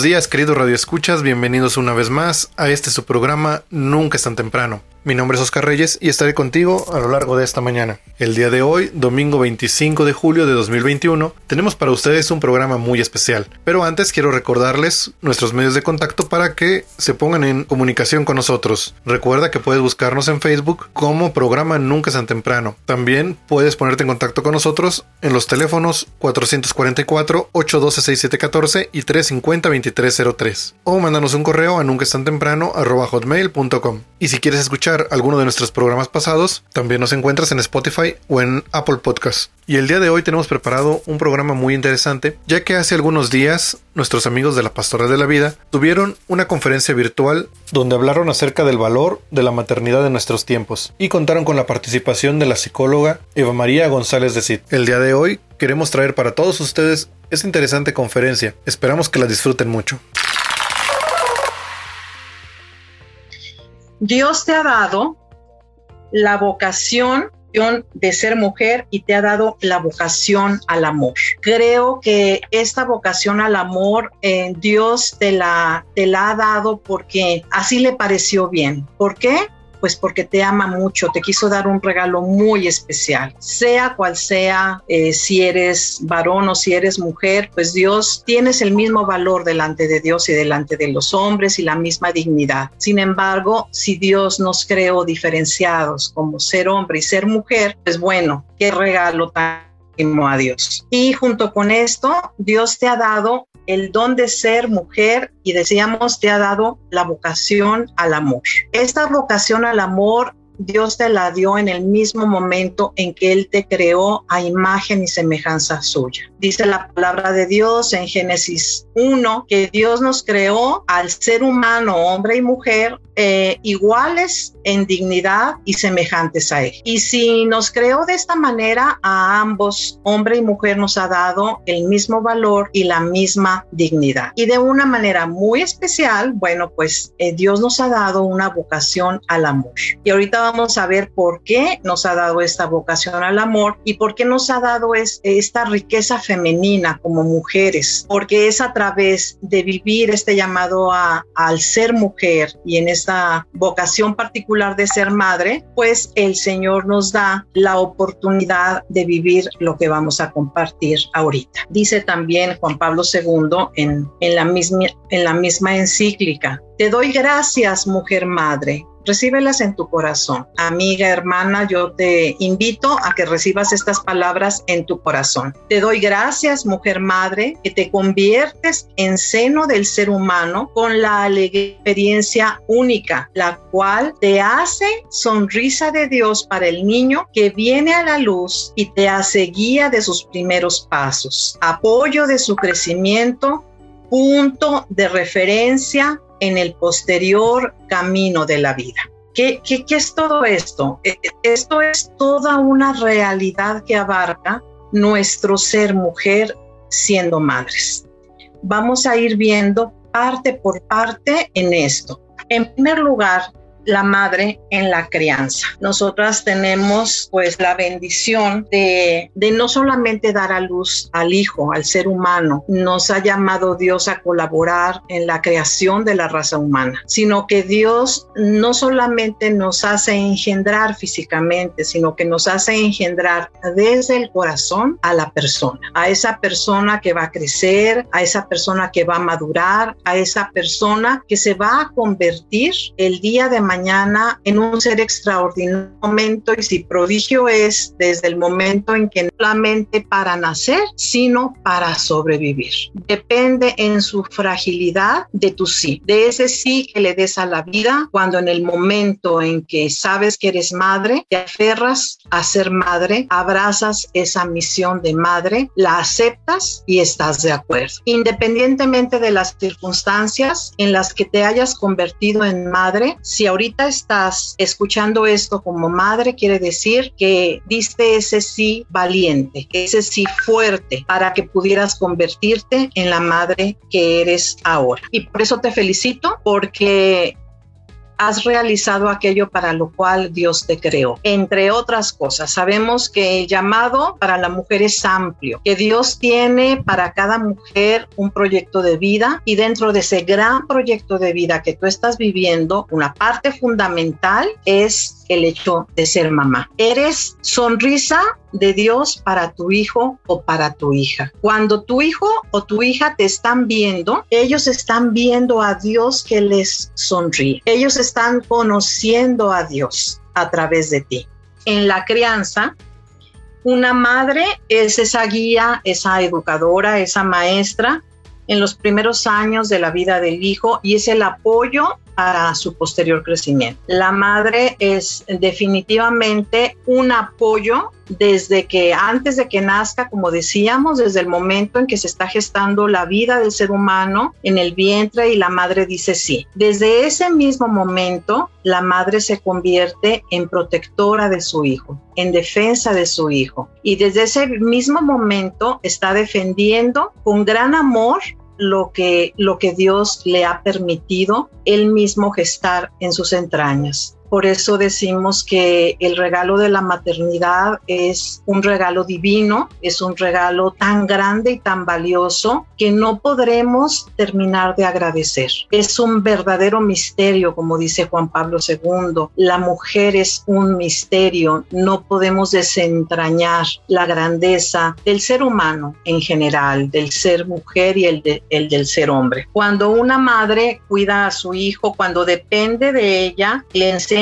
Buenos días, queridos radioescuchas. Bienvenidos una vez más a este su programa Nunca es tan temprano. Mi nombre es Oscar Reyes y estaré contigo a lo largo de esta mañana. El día de hoy, domingo 25 de julio de 2021, tenemos para ustedes un programa muy especial. Pero antes quiero recordarles nuestros medios de contacto para que se pongan en comunicación con nosotros. Recuerda que puedes buscarnos en Facebook como programa Nunca es temprano. También puedes ponerte en contacto con nosotros en los teléfonos 444-812-6714 y 350-2303 o mándanos un correo a nunca. Y si quieres escuchar alguno de nuestros programas pasados, también nos encuentras en Spotify o en Apple Podcast. Y el día de hoy tenemos preparado un programa muy interesante, ya que hace algunos días nuestros amigos de la Pastora de la Vida tuvieron una conferencia virtual donde hablaron acerca del valor de la maternidad en nuestros tiempos y contaron con la participación de la psicóloga Eva María González de Cid. El día de hoy queremos traer para todos ustedes esta interesante conferencia. Esperamos que la disfruten mucho. Dios te ha dado la vocación de ser mujer y te ha dado la vocación al amor. Creo que esta vocación al amor eh, Dios te la, te la ha dado porque así le pareció bien. ¿Por qué? Pues porque te ama mucho, te quiso dar un regalo muy especial. Sea cual sea, eh, si eres varón o si eres mujer, pues Dios tienes el mismo valor delante de Dios y delante de los hombres y la misma dignidad. Sin embargo, si Dios nos creó diferenciados como ser hombre y ser mujer, pues bueno, qué regalo tan a Dios. Y junto con esto, Dios te ha dado el don de ser mujer y decíamos te ha dado la vocación al amor. Esta vocación al amor Dios te la dio en el mismo momento en que Él te creó a imagen y semejanza suya. Dice la palabra de Dios en Génesis 1 que Dios nos creó al ser humano, hombre y mujer, eh, iguales en dignidad y semejantes a Él. Y si nos creó de esta manera, a ambos, hombre y mujer, nos ha dado el mismo valor y la misma dignidad. Y de una manera muy especial, bueno, pues eh, Dios nos ha dado una vocación al amor. Y ahorita vamos a ver por qué nos ha dado esta vocación al amor y por qué nos ha dado esta riqueza femenina como mujeres, porque es a través de vivir este llamado a, al ser mujer y en esta vocación particular de ser madre, pues el Señor nos da la oportunidad de vivir lo que vamos a compartir ahorita. Dice también Juan Pablo II en, en, la, misma, en la misma encíclica, te doy gracias, mujer madre, recíbelas en tu corazón. Amiga, hermana, yo te invito a que recibas estas palabras en tu corazón. Te doy gracias, mujer madre, que te conviertes en seno del ser humano con la experiencia única, la cual te hace sonrisa de Dios para el niño que viene a la luz y te hace guía de sus primeros pasos, apoyo de su crecimiento, punto de referencia en el posterior camino de la vida. ¿Qué, qué, es todo esto? E, esto es toda una realidad que abarca nuestro ser mujer siendo madres. Vamos a ir viendo parte por parte en esto. En primer lugar, la madre en la crianza. Nosotras tenemos pues la bendición de, no solamente dar a luz al hijo, al ser humano, nos ha llamado Dios a colaborar en la creación de la raza humana, sino que Dios no solamente nos hace engendrar físicamente, sino que nos hace engendrar desde el corazón a la persona, a esa persona que va a crecer, a esa persona que va a madurar, a esa persona que se va a convertir el día de en un ser extraordinario momento y si prodigio es desde el momento en que no solamente para nacer, sino para sobrevivir. Depende en su fragilidad de tu sí, de ese sí que le des a la vida cuando en el momento en que sabes que eres madre, te aferras a ser madre, abrazas esa misión de madre, la aceptas y estás de acuerdo. Independientemente de las circunstancias en las que te hayas convertido en madre, si ahorita estás escuchando esto como madre, quiere decir que diste ese sí valiente, ese sí fuerte para que pudieras convertirte en la madre que eres ahora. Y por eso te felicito porque has realizado aquello para lo cual Dios te creó. Entre otras cosas, sabemos que el llamado para la mujer es amplio, que Dios tiene para cada mujer un proyecto de vida y dentro de ese gran proyecto de vida que tú estás viviendo, una parte fundamental es el hecho de ser mamá. Eres sonrisa de Dios para tu hijo o para tu hija. Cuando tu hijo o tu hija te están viendo, ellos están viendo a Dios que les sonríe. Ellos están conociendo a Dios a través de ti. En la crianza, una madre es esa guía, esa educadora, esa maestra en los primeros años de la vida del hijo y es el apoyo para su posterior crecimiento. La madre es definitivamente un apoyo desde que antes de que nazca, como decíamos, desde el momento en que se está gestando la vida del ser humano en el vientre y la madre dice sí. Desde ese mismo momento, la madre se convierte en protectora de su hijo, en defensa de su hijo. Y desde ese mismo momento está defendiendo con gran amor lo que, lo que Dios le ha permitido él mismo gestar en sus entrañas. Por eso decimos que el regalo de la maternidad es un regalo divino, es un regalo tan grande y tan valioso que no podremos terminar de agradecer. Es un verdadero misterio, como dice Juan Pablo II. La mujer es un misterio, no podemos desentrañar la grandeza del ser humano en general, del ser mujer y el, el del ser hombre. Cuando una madre cuida a su hijo, cuando depende de ella, le enseña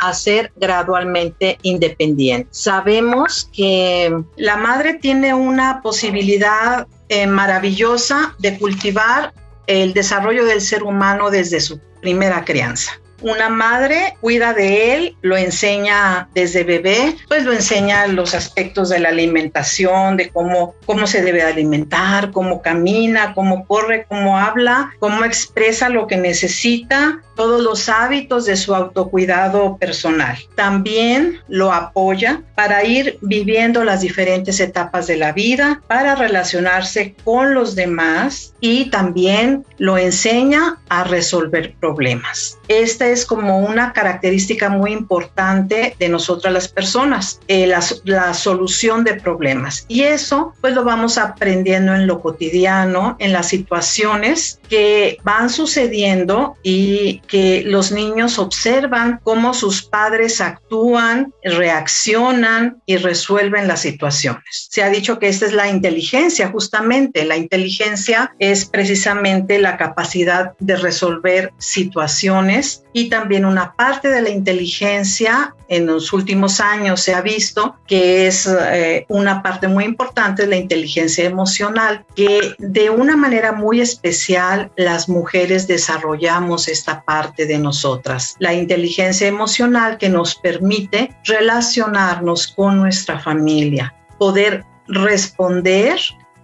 a ser gradualmente independiente. Sabemos que la madre tiene una posibilidad eh, maravillosa de cultivar el desarrollo del ser humano desde su primera crianza. Una madre cuida de él, lo enseña desde bebé, pues lo enseña los aspectos de la alimentación, de cómo, cómo se debe alimentar, cómo camina, cómo corre, cómo habla, cómo expresa lo que necesita, todos los hábitos de su autocuidado personal. También lo apoya para ir viviendo las diferentes etapas de la vida, para relacionarse con los demás y también lo enseña a resolver problemas. Esta es como una característica muy importante de nosotras las personas, eh, la, la solución de problemas. Y eso pues lo vamos aprendiendo en lo cotidiano, en las situaciones que van sucediendo y que los niños observan cómo sus padres actúan, reaccionan y resuelven las situaciones. Se ha dicho que esta es la inteligencia, justamente. La inteligencia es precisamente la capacidad de resolver situaciones y también una parte de la inteligencia en los últimos años se ha visto que es eh, una parte muy importante de la inteligencia emocional, que de una manera muy especial las mujeres desarrollamos esta parte de nosotras. La inteligencia emocional que nos permite relacionarnos con nuestra familia, poder responder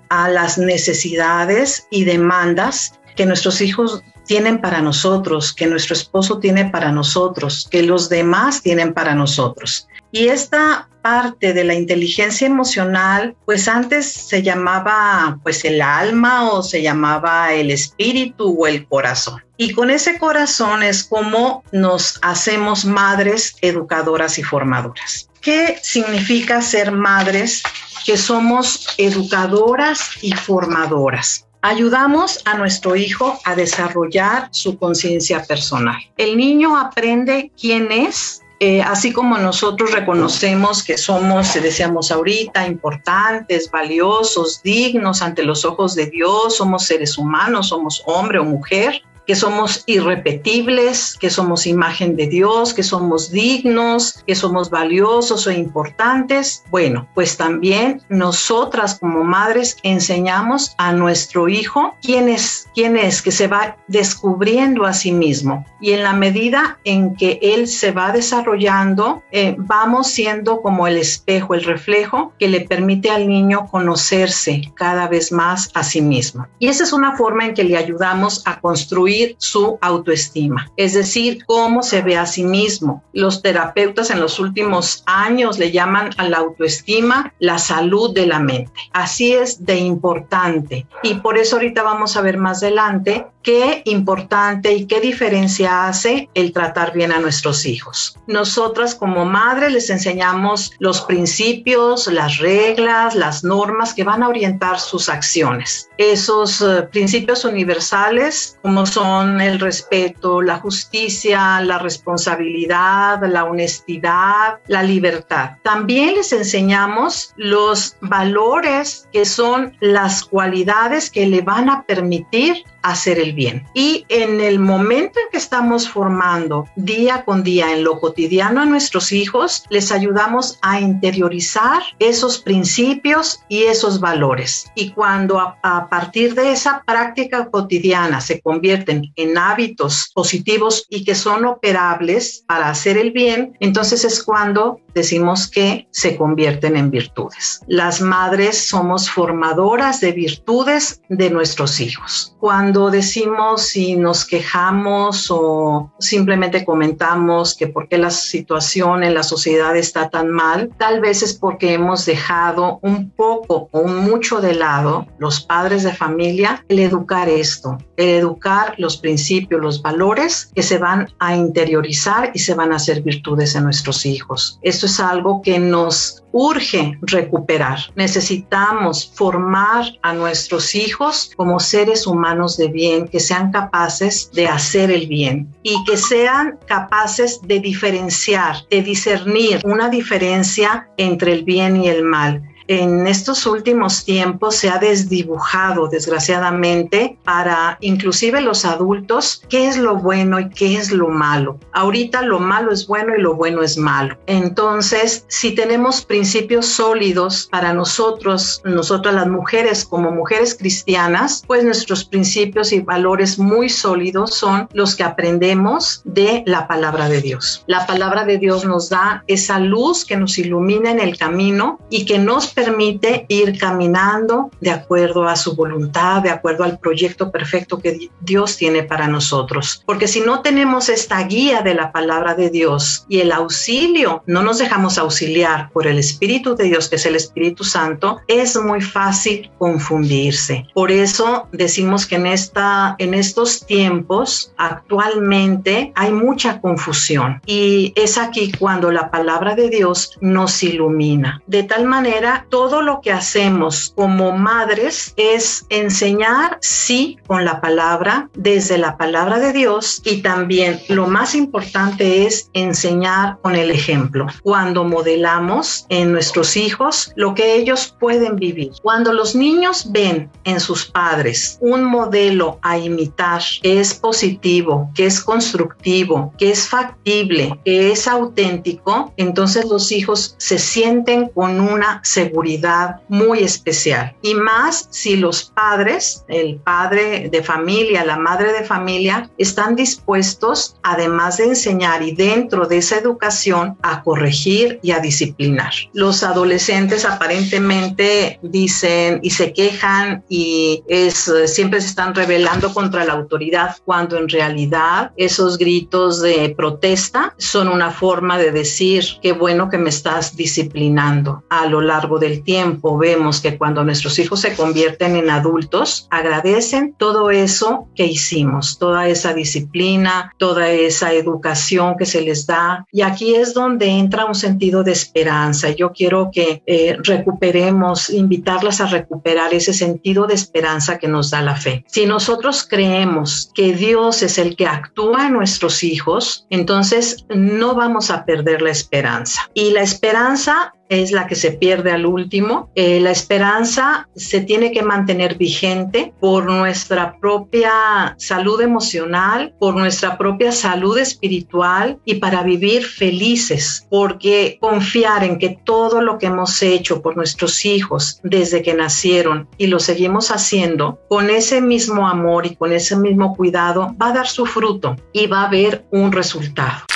a las necesidades y demandas que nuestros hijos tienen para nosotros, que nuestro esposo tiene para nosotros, que los demás tienen para nosotros. Y esta parte de la inteligencia emocional, pues antes se llamaba pues el alma o se llamaba el espíritu o el corazón. Y con ese corazón es como nos hacemos madres educadoras y formadoras. ¿Qué significa ser madres? Que somos educadoras y formadoras. Ayudamos a nuestro hijo a desarrollar su conciencia personal. El niño aprende quién es, eh, así como nosotros reconocemos que somos, decíamos ahorita, importantes, valiosos, dignos ante los ojos de Dios, somos seres humanos, somos hombre o mujer, que somos irrepetibles, que somos imagen de Dios, que somos dignos, que somos valiosos o importantes. Bueno, pues también nosotras como madres enseñamos a nuestro hijo quién es, quién es, que se va descubriendo a sí mismo. Y en la medida en que él se va desarrollando, eh, vamos siendo como el espejo, el reflejo que le permite al niño conocerse cada vez más a sí mismo. Y esa es una forma en que le ayudamos a construir su autoestima, es decir, cómo se ve a sí mismo. Los terapeutas en los últimos años le llaman a la autoestima la salud de la mente. Así es de importante. Y por eso ahorita vamos a ver más adelante qué importante y qué diferencia hace el tratar bien a nuestros hijos. Nosotras como madre les enseñamos los principios, las reglas, las normas que van a orientar sus acciones. Esos eh, principios universales como son el respeto, la justicia, la responsabilidad, la honestidad, la libertad. También les enseñamos los valores que son las cualidades que le van a permitir hacer el bien. Y en el momento en que estamos formando día con día en lo cotidiano a nuestros hijos, les ayudamos a interiorizar esos principios y esos valores. Y cuando a, partir de esa práctica cotidiana se convierten en hábitos positivos y que son operables para hacer el bien, entonces es cuando decimos que se convierten en virtudes. Las madres somos formadoras de virtudes de nuestros hijos. Cuando decimos si nos quejamos o simplemente comentamos que por qué la situación en la sociedad está tan mal, tal vez es porque hemos dejado un poco o mucho de lado los padres de familia el educar esto, el educar los principios, los valores que se van a interiorizar y se van a hacer virtudes en nuestros hijos. Esto es algo que nos urge recuperar. Necesitamos formar a nuestros hijos como seres humanos de bien, que sean capaces de hacer el bien y que sean capaces de diferenciar, de discernir una diferencia entre el bien y el mal en estos últimos tiempos se ha desdibujado, desgraciadamente, para inclusive los adultos, qué es lo bueno y qué es lo malo. Ahorita lo malo es bueno y lo bueno es malo. Entonces, si tenemos principios sólidos para nosotros, nosotras las mujeres como mujeres cristianas, pues nuestros principios y valores muy sólidos son los que aprendemos de la palabra de Dios. La palabra de Dios nos da esa luz que nos ilumina en el camino y que nos permite ir caminando de acuerdo a su voluntad, de acuerdo al proyecto perfecto que Dios tiene para nosotros. Porque si no tenemos esta guía de la palabra de Dios y el auxilio, no nos dejamos auxiliar por el Espíritu de Dios, que es el Espíritu Santo, es muy fácil confundirse. Por eso decimos que en, esta, en estos tiempos actualmente hay mucha confusión y es aquí cuando la palabra de Dios nos ilumina. De tal manera, todo lo que hacemos como madres es enseñar, sí, con la palabra, desde la palabra de Dios y también lo más importante es enseñar con el ejemplo. Cuando modelamos en nuestros hijos lo que ellos pueden vivir. Cuando los niños ven en sus padres un modelo a imitar que es positivo, que es constructivo, que es factible, que es auténtico, entonces los hijos se sienten con una seguridad seguridad muy especial. Y más si los padres, el padre de familia, la madre de familia, están dispuestos, además de enseñar y dentro de esa educación, a corregir y a disciplinar. Los adolescentes aparentemente dicen y se quejan y es, siempre se están rebelando contra la autoridad, cuando en realidad esos gritos de protesta son una forma de decir, qué bueno que me estás disciplinando. A lo largo del tiempo vemos que cuando nuestros hijos se convierten en adultos, agradecen todo eso que hicimos, toda esa disciplina, toda esa educación que se les da. Y aquí es donde entra un sentido de esperanza. Yo quiero que eh, recuperemos, invitarlas a recuperar ese sentido de esperanza que nos da la fe. Si nosotros creemos que Dios es el que actúa en nuestros hijos, entonces no vamos a perder la esperanza. Y la esperanza es la que se pierde al último. Eh, la esperanza se tiene que mantener vigente por nuestra propia salud emocional, por nuestra propia salud espiritual y para vivir felices, porque confiar en que todo lo que hemos hecho por nuestros hijos desde que nacieron y lo seguimos haciendo con ese mismo amor y con ese mismo cuidado va a dar su fruto y va a haber un resultado.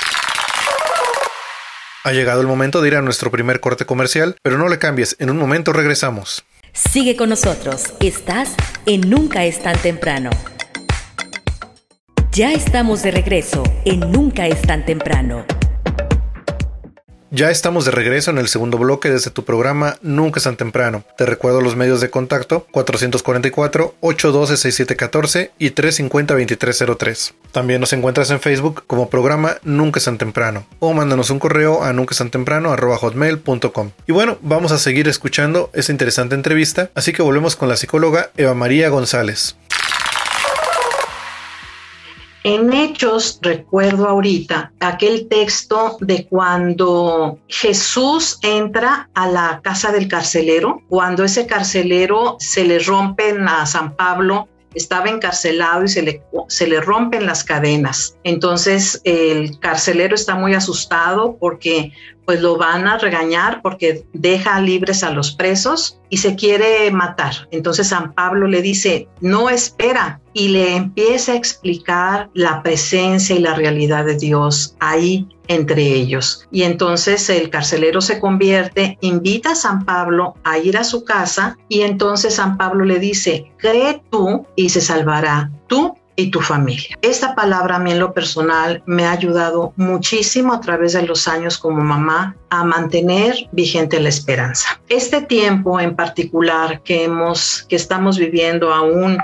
Ha llegado el momento de ir a nuestro primer corte comercial, pero no le cambies, en un momento regresamos. Sigue con nosotros, estás en Nunca es tan temprano. Ya estamos de regreso en Nunca es tan temprano. Ya estamos de regreso en el segundo bloque desde tu programa Nunca es tan temprano. Te recuerdo los medios de contacto 444-812-6714 y 350-2303. También nos encuentras en Facebook como programa Nunca es tan temprano o mándanos un correo a nunca hotmail.com. Y bueno, vamos a seguir escuchando esta interesante entrevista, así que volvemos con la psicóloga Eva María González. En Hechos, recuerdo ahorita aquel texto de cuando Jesús entra a la casa del carcelero, cuando ese carcelero se le rompen a San Pablo estaba encarcelado y se le, se le rompen las cadenas. Entonces el carcelero está muy asustado porque pues lo van a regañar porque deja libres a los presos y se quiere matar. Entonces San Pablo le dice, no espera, y le empieza a explicar la presencia y la realidad de Dios ahí entre ellos. Y entonces el carcelero se convierte, invita a San Pablo a ir a su casa y entonces San Pablo le dice, cree tú y se salvará tú y tu familia. Esta palabra a mí en lo personal me ha ayudado muchísimo a través de los años como mamá a mantener vigente la esperanza. Este tiempo en particular que hemos que estamos viviendo aún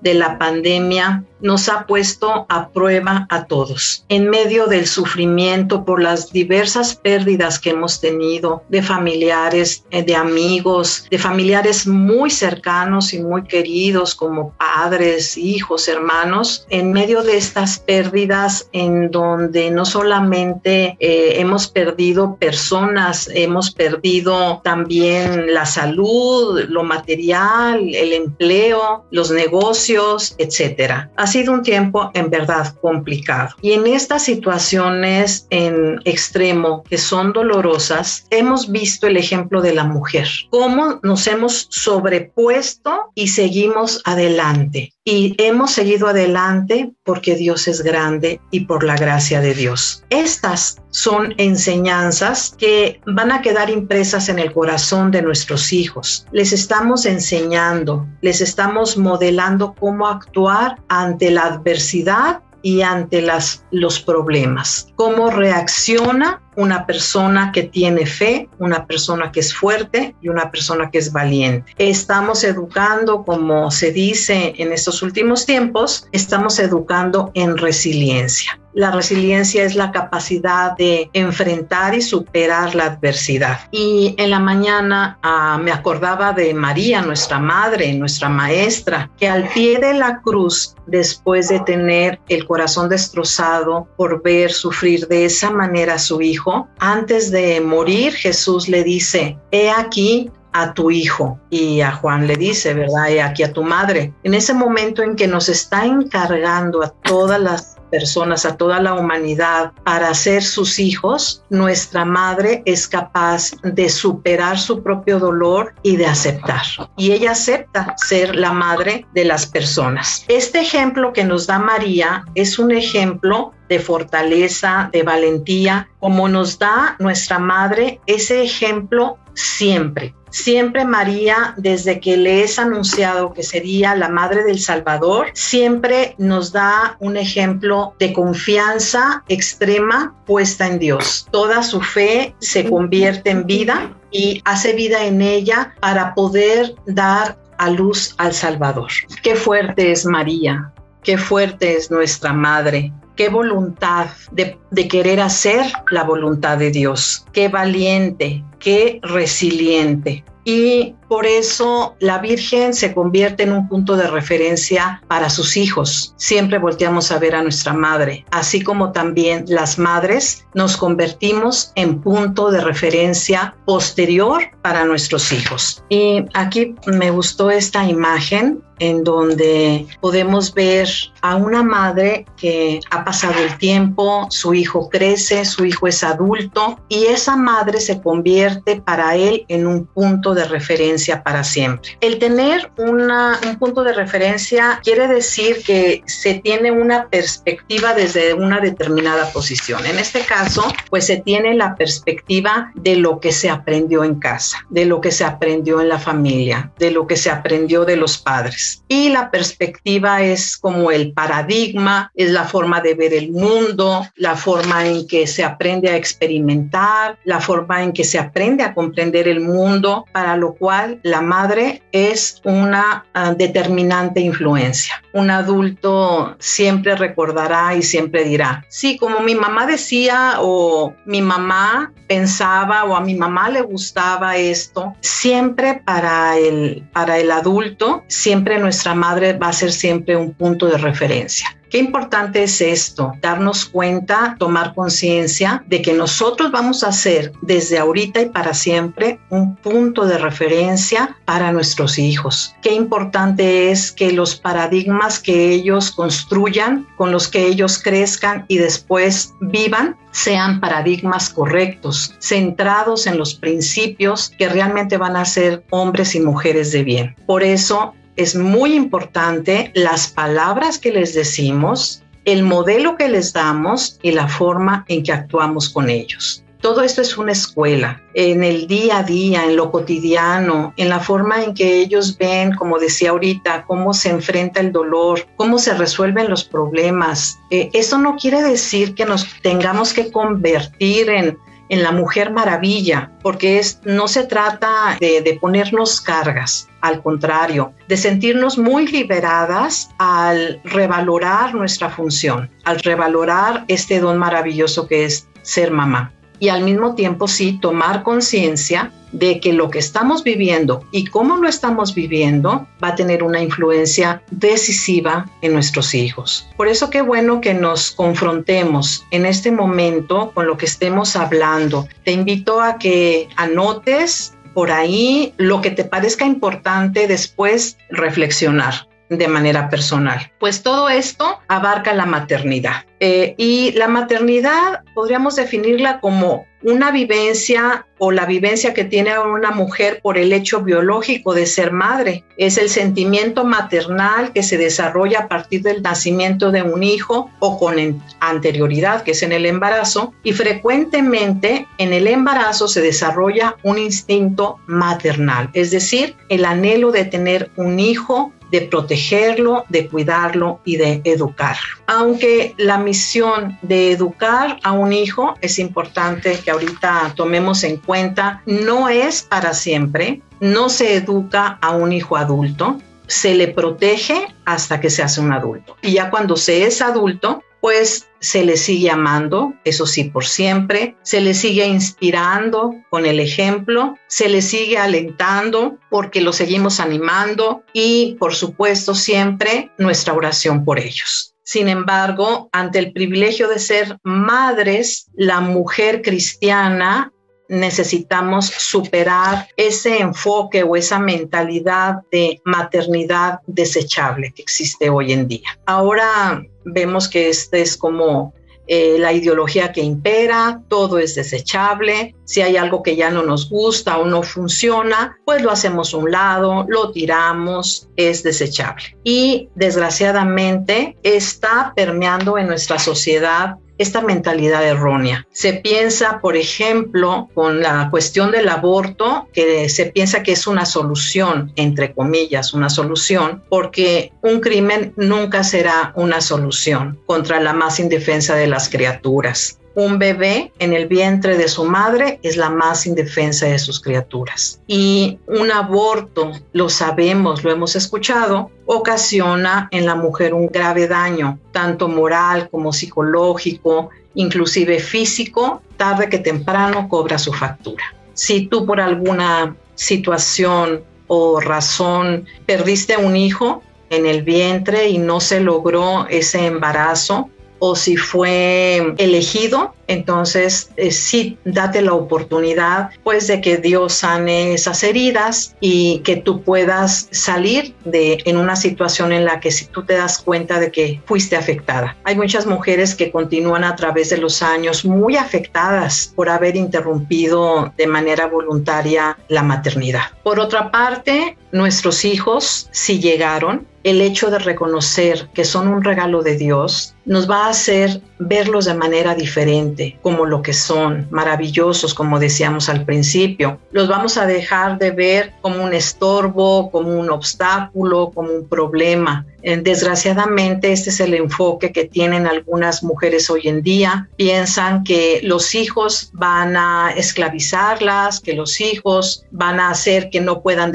de la pandemia nos ha puesto a prueba a todos. En medio del sufrimiento por las diversas pérdidas que hemos tenido de familiares, eh, de amigos, de familiares muy cercanos y muy queridos como padres, hijos, hermanos, en medio de estas pérdidas en donde no solamente eh, hemos perdido personas, hemos perdido también la salud, lo material, el empleo, los negocios, etcétera sido un tiempo en verdad complicado. Y en estas situaciones en extremo que son dolorosas, hemos visto el ejemplo de la mujer, cómo nos hemos sobrepuesto y seguimos adelante. Y hemos seguido adelante porque Dios es grande y por la gracia de Dios. Estas son enseñanzas que van a quedar impresas en el corazón de nuestros hijos. Les estamos enseñando, les estamos modelando cómo actuar ante la adversidad y ante los problemas. Cómo reacciona una persona que tiene fe, una persona que es fuerte y una persona que es valiente. Estamos educando, como se dice en estos últimos tiempos, estamos educando en resiliencia. La resiliencia es la capacidad de enfrentar y superar la adversidad. Y en la mañana ah, me acordaba de María, nuestra madre, nuestra maestra, que al pie de la cruz, después de tener el corazón destrozado por ver sufrir de esa manera a su hijo, antes de morir, Jesús le dice, he aquí a tu hijo y a Juan le dice, ¿verdad? He aquí a tu madre. En ese momento en que nos está encargando a todas las personas, a toda la humanidad para ser sus hijos, nuestra madre es capaz de superar su propio dolor y de aceptar. Y ella acepta ser la madre de las personas. Este ejemplo que nos da María es un ejemplo de fortaleza, de valentía, como nos da nuestra madre ese ejemplo siempre. Siempre María, desde que le es anunciado que sería la Madre del Salvador, siempre nos da un ejemplo de confianza extrema puesta en Dios. Toda su fe se convierte en vida y hace vida en ella para poder dar a luz al Salvador. Qué fuerte es María, qué fuerte es nuestra Madre, qué voluntad de, de, querer hacer la voluntad de Dios, qué valiente, qué resiliente. Y por eso la Virgen se convierte en un punto de referencia para sus hijos. Siempre volteamos a ver a nuestra madre, así como también las madres nos convertimos en punto de referencia posterior para nuestros hijos. Y aquí me gustó esta imagen en donde podemos ver a una madre que ha pasado el tiempo, su hijo crece, su hijo es adulto y esa madre se convierte para él en un punto de referencia para siempre. El tener un punto de referencia quiere decir que se tiene una perspectiva desde una determinada posición. En este caso, pues se tiene la perspectiva de lo que se aprendió en casa, de lo que se aprendió en la familia, de lo que se aprendió de los padres. Y la perspectiva es como el paradigma, es la forma de ver el mundo, la forma en que se aprende a experimentar, la forma en que se aprende a comprender el mundo, para lo cual la madre es una uh, determinante influencia. Un adulto siempre recordará y siempre dirá, sí, como mi mamá decía o mi mamá pensaba o a mi mamá le gustaba esto, siempre para el, para el adulto, siempre nuestra madre va a ser siempre un punto de referencia. Qué importante es esto, darnos cuenta, tomar conciencia de que nosotros vamos a ser desde ahorita y para siempre un punto de referencia para nuestros hijos. Qué importante es que los paradigmas que ellos construyan, con los que ellos crezcan y después vivan, sean paradigmas correctos, centrados en los principios que realmente van a ser hombres y mujeres de bien. Por eso es muy importante las palabras que les decimos, el modelo que les damos y la forma en que actuamos con ellos. Todo esto es una escuela, en el día a día, en lo cotidiano, en la forma en que ellos ven, como decía ahorita, cómo se enfrenta el dolor, cómo se resuelven los problemas. Eh, eso no quiere decir que nos tengamos que convertir en en la Mujer Maravilla, porque es, no se trata de, de ponernos cargas, al contrario, de sentirnos muy liberadas al revalorar nuestra función, al revalorar este don maravilloso que es ser mamá y al mismo tiempo sí tomar conciencia de que lo que estamos viviendo y cómo lo estamos viviendo va a tener una influencia decisiva en nuestros hijos. Por eso qué bueno que nos confrontemos en este momento con lo que estemos hablando. Te invito a que anotes por ahí lo que te parezca importante después reflexionar de manera personal. Pues todo esto abarca la maternidad. Eh, y la maternidad podríamos definirla como una vivencia o la vivencia que tiene una mujer por el hecho biológico de ser madre. Es el sentimiento maternal que se desarrolla a partir del nacimiento de un hijo o con anterioridad, que es en el embarazo. Y frecuentemente en el embarazo se desarrolla un instinto maternal, es decir, el anhelo de tener un hijo de protegerlo, de cuidarlo y de educarlo. Aunque la misión de educar a un hijo es importante que ahorita tomemos en cuenta, no es para siempre, no se educa a un hijo adulto, se le protege hasta que se hace un adulto. Y ya cuando se es adulto, pues se le sigue amando, eso sí, por siempre, se le sigue inspirando con el ejemplo, se le sigue alentando porque lo seguimos animando y, por supuesto, siempre nuestra oración por ellos. Sin embargo, ante el privilegio de ser madres, la mujer cristiana necesitamos superar ese enfoque o esa mentalidad de maternidad desechable que existe hoy en día. Ahora vemos que este es como eh, la ideología que impera, todo es desechable, si hay algo que ya no nos gusta o no funciona, pues lo hacemos a un lado, lo tiramos, es desechable. Y desgraciadamente está permeando en nuestra sociedad esta mentalidad errónea. Se piensa, por ejemplo, con la cuestión del aborto, que se piensa que es una solución, entre comillas, una solución, porque un crimen nunca será una solución contra la más indefensa de las criaturas. Un bebé en el vientre de su madre es la más indefensa de sus criaturas. Y un aborto, lo sabemos, lo hemos escuchado, ocasiona en la mujer un grave daño, tanto moral como psicológico, inclusive físico, tarde que temprano cobra su factura. Si tú por alguna situación o razón perdiste un hijo en el vientre y no se logró ese embarazo, o si fue elegido, entonces eh, sí, date la oportunidad pues de que Dios sane esas heridas y que tú puedas salir de en una situación en la que tú te das cuenta de que fuiste afectada. Hay muchas mujeres que continúan a través de los años muy afectadas por haber interrumpido de manera voluntaria la maternidad. Por otra parte, nuestros hijos, si llegaron, el hecho de reconocer que son un regalo de Dios nos va a hacer verlos de manera diferente, como lo que son, maravillosos, como decíamos al principio. Los vamos a dejar de ver como un estorbo, como un obstáculo, como un problema. Eh, desgraciadamente, este es el enfoque que tienen algunas mujeres hoy en día. Piensan que los hijos van a esclavizarlas, que los hijos van a hacer que no puedan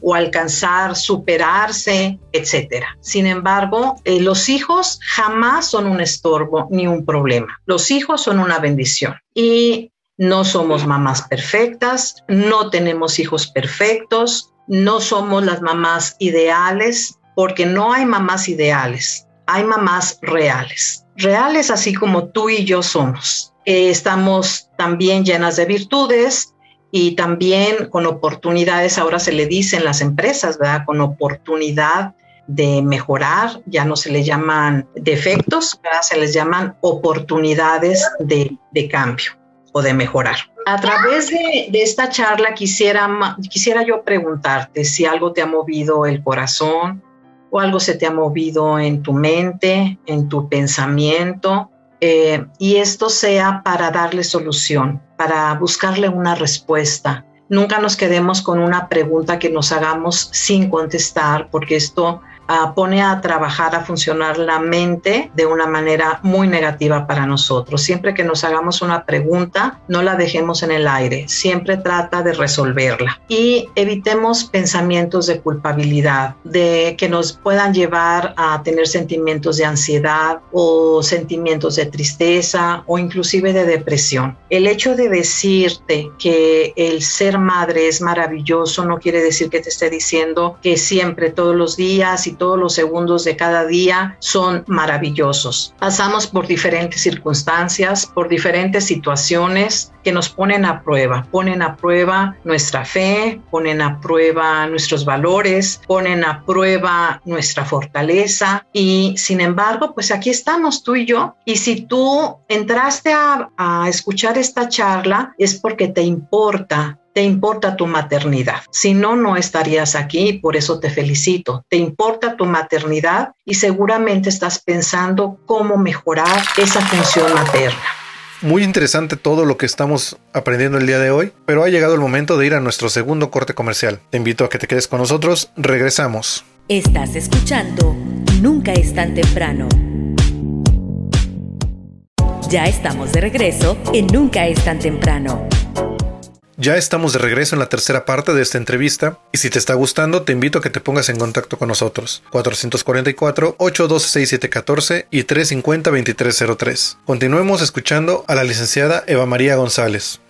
o alcanzar, superarse, etc. Sin embargo, eh, los hijos jamás son un estorbo ni un problema. Los hijos son una bendición. Y no somos mamás perfectas, no tenemos hijos perfectos, no somos las mamás ideales, porque no hay mamás ideales, hay mamás reales. Reales así como tú y yo somos. estamos también llenas de virtudes y también con oportunidades, ahora se le dice en las empresas, ¿verdad? Con oportunidad de mejorar, ya no se le llaman defectos, ¿verdad? se les llaman oportunidades de, cambio o de mejorar. A través de, de, esta charla quisiera, quisiera yo preguntarte si algo te ha movido el corazón, o algo se te ha movido en tu mente, en tu pensamiento, eh, y esto sea para darle solución, para buscarle una respuesta. Nunca nos quedemos con una pregunta que nos hagamos sin contestar, porque esto pone a trabajar, a funcionar la mente de una manera muy negativa para nosotros. Siempre que nos hagamos una pregunta, no la dejemos en el aire, siempre trata de resolverla y evitemos pensamientos de culpabilidad, de que nos puedan llevar a tener sentimientos de ansiedad o sentimientos de tristeza o inclusive de depresión. El hecho de decirte que el ser madre es maravilloso no quiere decir que te esté diciendo que siempre, todos los días y todos los segundos de cada día son maravillosos. Pasamos por diferentes circunstancias, por diferentes situaciones que nos ponen a prueba, ponen a prueba nuestra fe, ponen a prueba nuestros valores, ponen a prueba nuestra fortaleza y sin embargo, pues aquí estamos tú y yo. Y si tú entraste a, escuchar esta charla es porque te importa te importa tu maternidad. Si no, no estarías aquí por eso te felicito. Te importa tu maternidad y seguramente estás pensando cómo mejorar esa función materna. Muy interesante todo lo que estamos aprendiendo el día de hoy, pero ha llegado el momento de ir a nuestro segundo corte comercial. Te invito a que te quedes con nosotros. Regresamos. Estás escuchando Nunca es tan temprano. Ya estamos de regreso en Nunca es tan temprano. Ya estamos de regreso en la tercera parte de esta entrevista y si te está gustando te invito a que te pongas en contacto con nosotros 444-812-6714 y 350-2303. Continuemos escuchando a la licenciada Eva María González.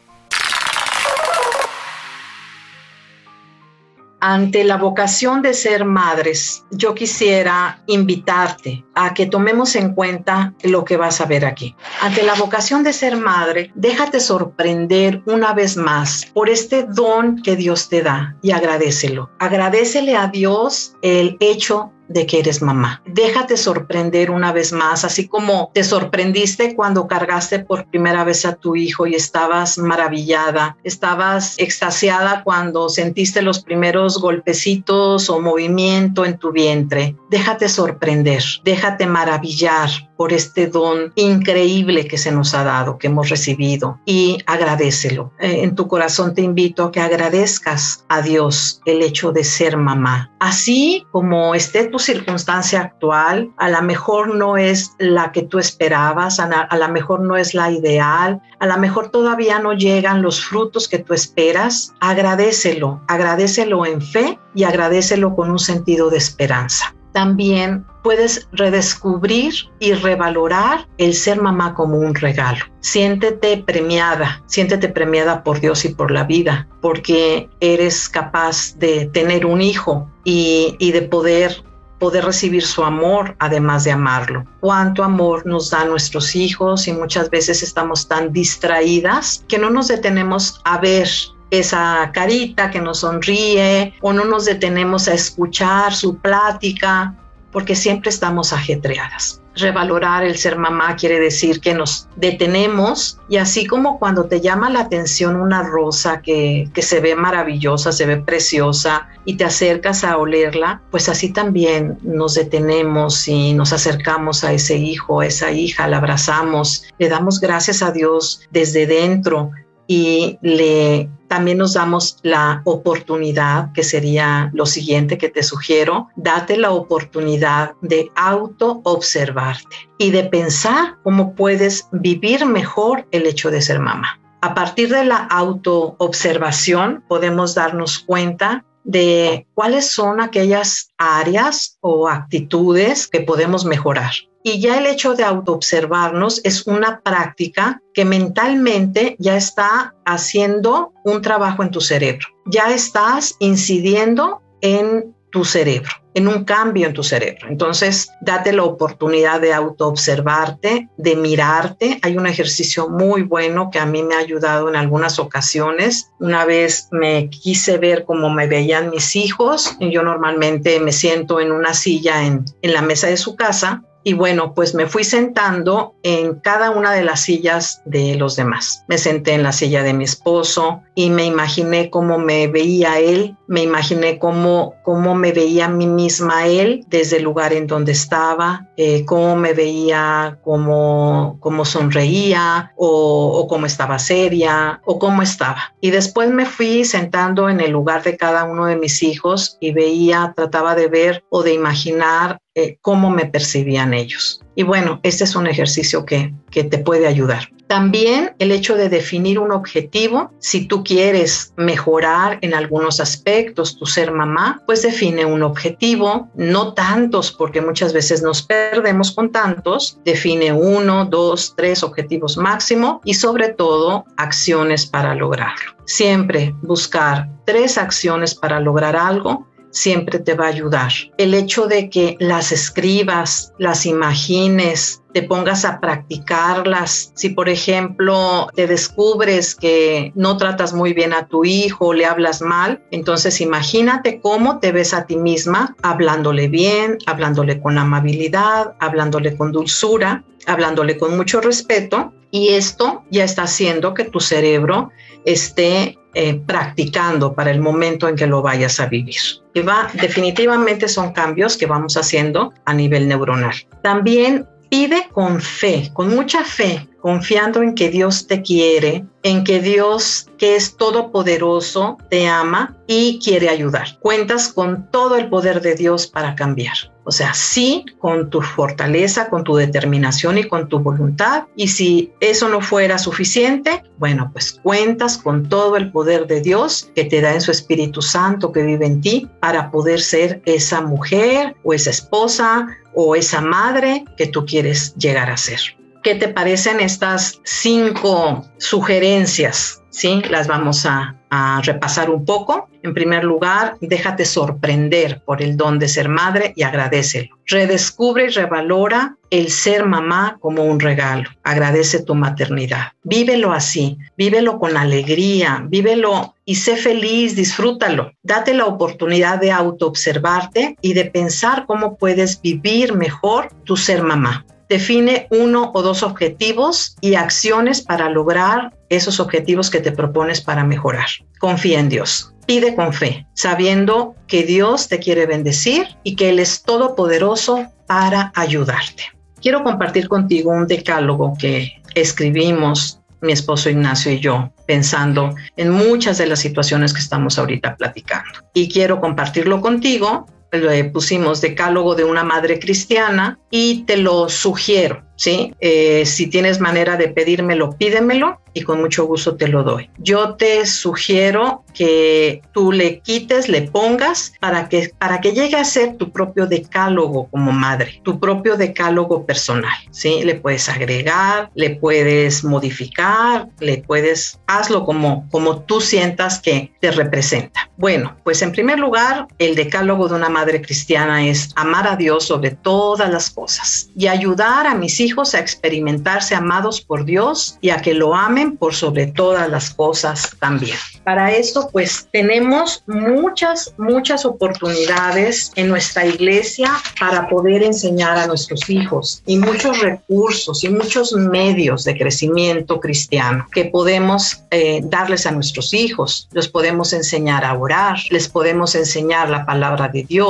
Ante la vocación de ser madres, yo quisiera invitarte a que tomemos en cuenta lo que vas a ver aquí. Ante la vocación de ser madre, déjate sorprender una vez más por este don que Dios te da y agradecelo. Agradecele a Dios el hecho de que eres mamá. Déjate sorprender una vez más, así como te sorprendiste cuando cargaste por primera vez a tu hijo y estabas maravillada, estabas extasiada cuando sentiste los primeros golpecitos o movimiento en tu vientre. Déjate sorprender, déjate maravillar por este don increíble que se nos ha dado, que hemos recibido y agradecelo. Eh, en tu corazón te invito a que agradezcas a Dios el hecho de ser mamá. Así como esté tu circunstancia actual, a lo mejor no es la que tú esperabas, a lo mejor no es la ideal, a lo mejor todavía no llegan los frutos que tú esperas, agradecelo, agradecelo en fe y agradecelo con un sentido de esperanza también puedes redescubrir y revalorar el ser mamá como un regalo. Siéntete premiada, siéntete premiada por Dios y por la vida, porque eres capaz de tener un hijo y, de poder poder recibir su amor además de amarlo. Cuánto amor nos da nuestros hijos y muchas veces estamos tan distraídas que no nos detenemos a ver esa carita que nos sonríe o no nos detenemos a escuchar su plática porque siempre estamos ajetreadas. Revalorar el ser mamá quiere decir que nos detenemos y así como cuando te llama la atención una rosa que, que, se ve maravillosa, se ve preciosa y te acercas a olerla, pues así también nos detenemos y nos acercamos a ese hijo, a esa hija, la abrazamos, le damos gracias a Dios desde dentro y le también nos damos la oportunidad, que sería lo siguiente que te sugiero, date la oportunidad de auto observarte y de pensar cómo puedes vivir mejor el hecho de ser mamá. A partir de la auto observación podemos darnos cuenta de cuáles son aquellas áreas o actitudes que podemos mejorar. Y ya el hecho de autoobservarnos es una práctica que mentalmente ya está haciendo un trabajo en tu cerebro. Ya estás incidiendo en tu cerebro, en un cambio en tu cerebro. Entonces, date la oportunidad de autoobservarte, de mirarte. Hay un ejercicio muy bueno que a mí me ha ayudado en algunas ocasiones. Una vez me quise ver cómo me veían mis hijos. Yo normalmente me siento en una silla en, en la mesa de su casa y bueno, pues me fui sentando en cada una de las sillas de los demás. Me senté en la silla de mi esposo y me imaginé cómo me veía él, me imaginé cómo, cómo me veía a mí misma él desde el lugar en donde estaba, eh, cómo me veía, cómo, cómo sonreía o, cómo estaba seria o cómo estaba. Y después me fui sentando en el lugar de cada uno de mis hijos y veía, trataba de ver o de imaginar eh, cómo me percibían ellos. Y bueno, este es un ejercicio que, que te puede ayudar. También el hecho de definir un objetivo, si tú quieres mejorar en algunos aspectos tu ser mamá, pues define un objetivo, no tantos porque muchas veces nos perdemos con tantos, define uno, dos, tres objetivos máximo y sobre todo acciones para lograrlo. Siempre buscar tres acciones para lograr algo siempre te va a ayudar. El hecho de que las escribas, las imagines, te pongas a practicarlas. Si, por ejemplo, te descubres que no tratas muy bien a tu hijo, le hablas mal, entonces imagínate cómo te ves a ti misma hablándole bien, hablándole con amabilidad, hablándole con dulzura, hablándole con mucho respeto. Y esto ya está haciendo que tu cerebro esté eh, practicando para el momento en que lo vayas a vivir. Y va, definitivamente son cambios que vamos haciendo a nivel neuronal. También pide con fe, con mucha fe, confiando en que Dios te quiere, en que Dios, que es todopoderoso, te ama y quiere ayudar. Cuentas con todo el poder de Dios para cambiar. O sea, sí, con tu fortaleza, con tu determinación y con tu voluntad. Y si eso no fuera suficiente, bueno, pues cuentas con todo el poder de Dios que te da en su Espíritu Santo que vive en ti para poder ser esa mujer o esa esposa o esa madre que tú quieres llegar a ser. ¿Qué te parecen estas cinco sugerencias? Sí, las vamos a, a repasar un poco. En primer lugar, déjate sorprender por el don de ser madre y agradecelo. Redescubre y revalora el ser mamá como un regalo. Agradece tu maternidad. Vívelo así, vívelo con alegría, vívelo y sé feliz, disfrútalo. Date la oportunidad de autoobservarte y de pensar cómo puedes vivir mejor tu ser mamá. Define uno o dos objetivos y acciones para lograr esos objetivos que te propones para mejorar. Confía en Dios. Pide con fe, sabiendo que Dios te quiere bendecir y que Él es todopoderoso para ayudarte. Quiero compartir contigo un decálogo que escribimos mi esposo Ignacio y yo, pensando en muchas de las situaciones que estamos ahorita platicando. Y quiero compartirlo contigo le pusimos decálogo de una madre cristiana y te lo sugiero, ¿sí? Eh, si tienes manera de pedírmelo, pídemelo y con mucho gusto te lo doy. Yo te sugiero que tú le quites, le pongas para que, para que llegue a ser tu propio decálogo como madre, tu propio decálogo personal, ¿sí? Le puedes agregar, le puedes modificar, le puedes, hazlo como, como tú sientas que te representa. Bueno, pues en primer lugar, el decálogo de una madre cristiana es amar a Dios sobre todas las cosas y ayudar a mis hijos a experimentarse amados por Dios y a que lo amen por sobre todas las cosas también. Para esto, pues tenemos muchas, muchas oportunidades en nuestra iglesia para poder enseñar a nuestros hijos y muchos recursos y muchos medios de crecimiento cristiano que podemos eh, darles a nuestros hijos. Los podemos enseñar a orar, les podemos enseñar la palabra de Dios,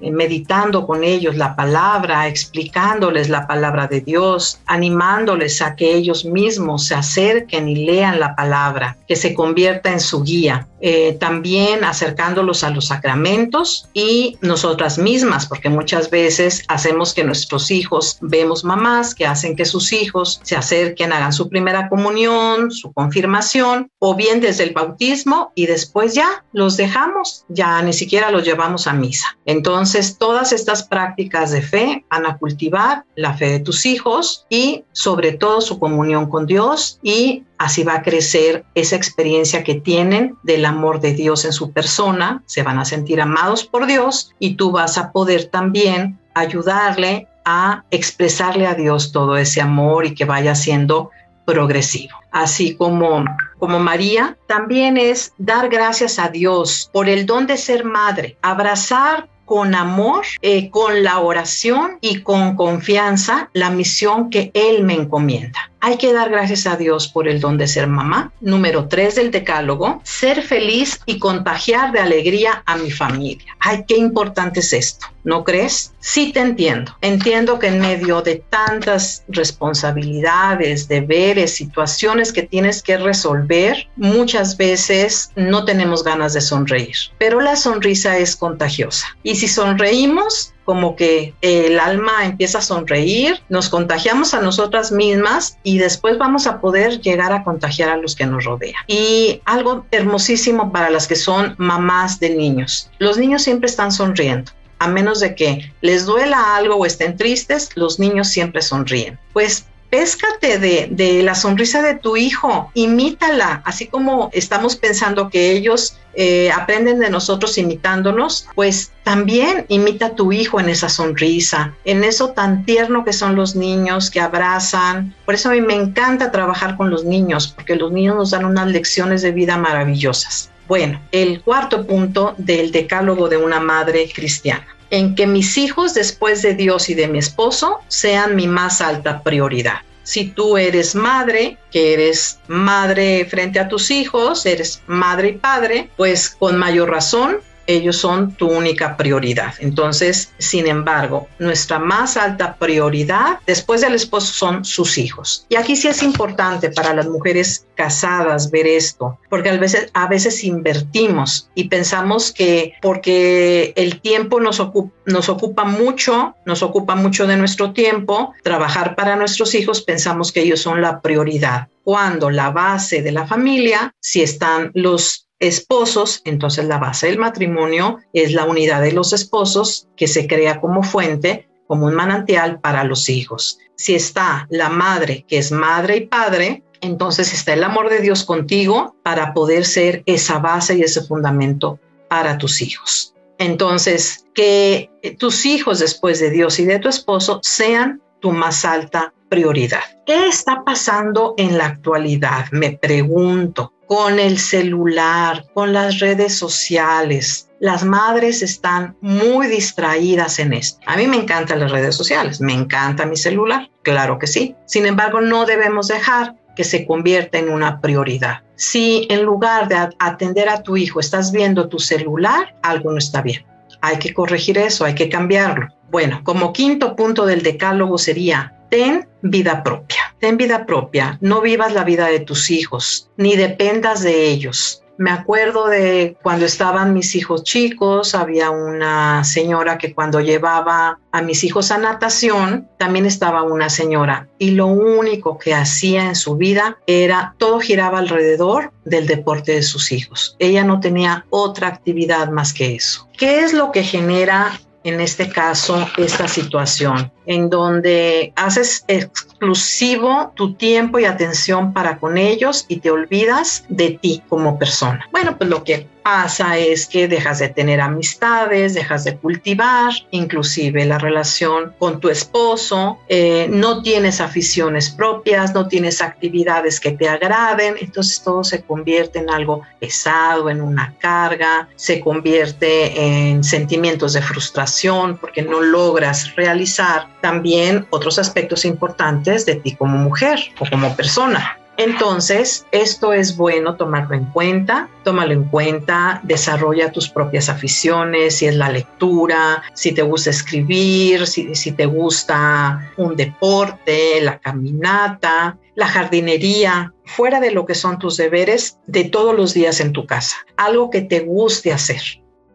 eh, meditando con ellos la palabra, explicándoles la palabra de Dios, animándoles a que ellos mismos se acerquen y lean la palabra, que se convierta en su guía. Eh, también acercándolos a los sacramentos y nosotras mismas, porque muchas veces hacemos que nuestros hijos, vemos mamás que hacen que sus hijos se acerquen, hagan su primera comunión, su confirmación, o bien desde el bautismo y después ya los dejamos, ya ni siquiera los llevamos a misa. Entonces, todas estas prácticas de fe van a cultivar la fe de tus hijos y sobre todo su comunión con Dios y Así va a crecer esa experiencia que tienen del amor de Dios en su persona, se van a sentir amados por Dios y tú vas a poder también ayudarle a expresarle a Dios todo ese amor y que vaya siendo progresivo. Así como, como María, también es dar gracias a Dios por el don de ser madre, abrazar con amor, eh, con la oración y con confianza la misión que Él me encomienda. Hay que dar gracias a Dios por el don de ser mamá. Número tres del decálogo, ser feliz y contagiar de alegría a mi familia. Ay, qué importante es esto, ¿no crees? Sí te entiendo. Entiendo que en medio de tantas responsabilidades, deberes, situaciones que tienes que resolver, muchas veces no tenemos ganas de sonreír. Pero la sonrisa es contagiosa. Y si sonreímos, como que el alma empieza a sonreír, nos contagiamos a nosotras mismas y después vamos a poder llegar a contagiar a los que nos rodean. Y algo hermosísimo para las que son mamás de niños. Los niños siempre están sonriendo a menos de que les duela algo o estén tristes, los niños siempre sonríen. Pues péscate de, la sonrisa de tu hijo, imítala, así como estamos pensando que ellos eh, aprenden de nosotros imitándonos, pues también imita a tu hijo en esa sonrisa, en eso tan tierno que son los niños que abrazan. Por eso a mí me encanta trabajar con los niños, porque los niños nos dan unas lecciones de vida maravillosas. Bueno, el cuarto punto del decálogo de una madre cristiana en que mis hijos después de Dios y de mi esposo sean mi más alta prioridad. Si tú eres madre, que eres madre frente a tus hijos, eres madre y padre, pues con mayor razón ellos son tu única prioridad. Entonces, sin embargo, nuestra más alta prioridad después del esposo son sus hijos. Y aquí sí es importante para las mujeres casadas ver esto, porque a veces, invertimos y pensamos que porque el tiempo nos ocupa, nos ocupa mucho, nos ocupa mucho de nuestro tiempo, trabajar para nuestros hijos, pensamos que ellos son la prioridad cuando la base de la familia, si están los esposos, entonces la base del matrimonio es la unidad de los esposos que se crea como fuente, como un manantial para los hijos. Si está la madre, que es madre y padre, Entonces está el amor de Dios contigo para poder ser esa base y ese fundamento para tus hijos. Entonces, que tus hijos después de Dios y de tu esposo sean tu más alta prioridad. ¿Qué está pasando en la actualidad? Me pregunto, con el celular, con las redes sociales. Las madres están muy distraídas en esto. A mí me encantan las redes sociales, me encanta mi celular, claro que sí. Sin embargo, no debemos dejar que se convierta en una prioridad. Si en lugar de atender a tu hijo estás viendo tu celular, algo no está bien. Hay que corregir eso, hay que cambiarlo. Bueno, como quinto punto del decálogo sería, ten vida propia. Ten vida propia, no vivas la vida de tus hijos, ni dependas de ellos. Me acuerdo de cuando estaban mis hijos chicos, había una señora que cuando llevaba a mis hijos a natación, también estaba una señora y lo único que hacía en su vida era todo giraba alrededor del deporte de sus hijos. Ella no tenía otra actividad más que eso. ¿Qué es lo que genera en este caso esta situación? en donde haces exclusivo tu tiempo y atención para con ellos y te olvidas de ti como persona. Bueno, pues lo que pasa es que dejas de tener amistades, dejas de cultivar, inclusive la relación con tu esposo, eh, no tienes aficiones propias, no tienes actividades que te agraden, entonces todo se convierte en algo pesado, en una carga, se convierte en sentimientos de frustración porque no logras realizar también otros aspectos importantes de ti como mujer o como persona. Entonces, esto es bueno tomarlo en cuenta, tómalo en cuenta, desarrolla tus propias aficiones, si es la lectura, si te gusta escribir, si, si, te gusta un deporte, la caminata, la jardinería, fuera de lo que son tus deberes de todos los días en tu casa, algo que te guste hacer.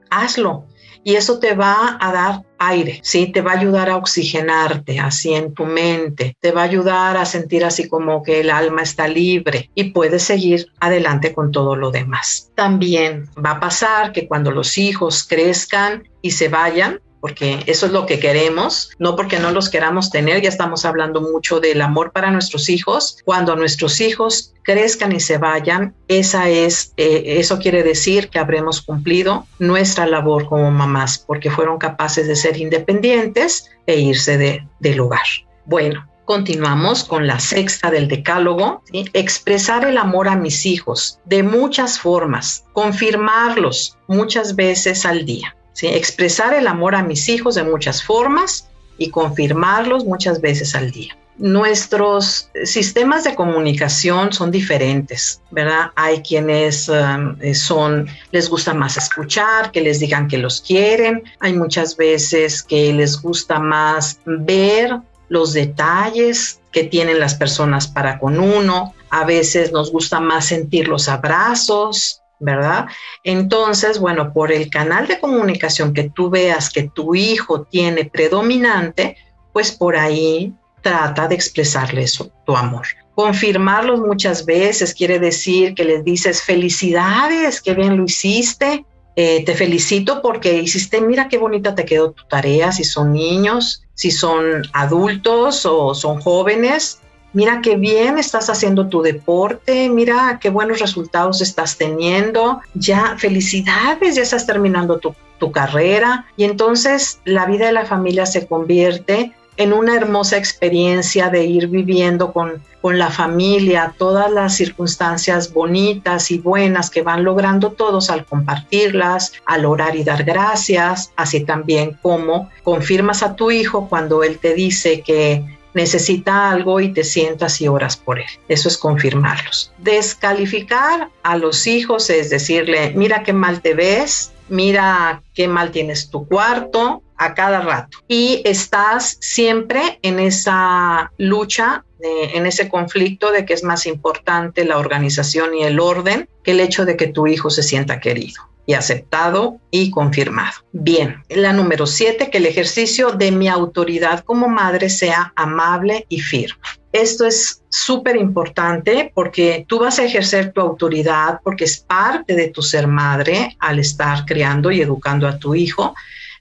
Hazlo, y eso te va a dar aire, ¿sí? Te va a ayudar a oxigenarte así en tu mente, te va a ayudar a sentir así como que el alma está libre y puedes seguir adelante con todo lo demás. También va a pasar que cuando los hijos crezcan y se vayan, porque eso es lo que queremos, no porque no los queramos tener, ya estamos hablando mucho del amor para nuestros hijos. Cuando nuestros hijos crezcan y se vayan, esa es, eh, eso quiere decir que habremos cumplido nuestra labor como mamás, porque fueron capaces de ser independientes e irse de, del hogar. Bueno, Continuamos con la sexta del decálogo, expresar el amor a mis hijos de muchas formas, confirmarlos muchas veces al día. Expresar el amor a mis hijos de muchas formas y confirmarlos muchas veces al día. Nuestros sistemas de comunicación son diferentes, ¿verdad? Hay quienes um, eh, son, les gusta más escuchar, que les digan que los quieren. Hay muchas veces que les gusta más ver los detalles que tienen las personas para con uno. A veces nos gusta más sentir los abrazos, ¿verdad? Entonces, bueno, por el canal de comunicación que tú veas que tu hijo tiene predominante, pues por ahí trata de expresarle eso, tu amor. Confirmarlos muchas veces quiere decir que les dices felicidades, qué bien lo hiciste, eh, te felicito porque hiciste, mira qué bonita te quedó tu tarea, si son niños, si son adultos o son jóvenes, mira qué bien estás haciendo tu deporte, mira qué buenos resultados estás teniendo, ya felicidades, ya estás terminando tu, carrera. Y entonces la vida de la familia se convierte en una hermosa experiencia de ir viviendo con, con la familia todas las circunstancias bonitas y buenas que van logrando todos al compartirlas, al orar y dar gracias, así también como confirmas a tu hijo cuando él te dice que necesita algo y te sientas y oras por él. Eso es confirmarlos. Descalificar a los hijos es decirle, mira qué mal te ves, mira qué mal tienes tu cuarto a cada rato. Y estás siempre en esa lucha, en ese conflicto de que es más importante la organización y el orden que el hecho de que tu hijo se sienta querido y aceptado y confirmado. Bien, la número siete, que el ejercicio de mi autoridad como madre sea amable y firme. Esto es súper importante porque tú vas a ejercer tu autoridad porque es parte de tu ser madre al estar criando y educando a tu hijo.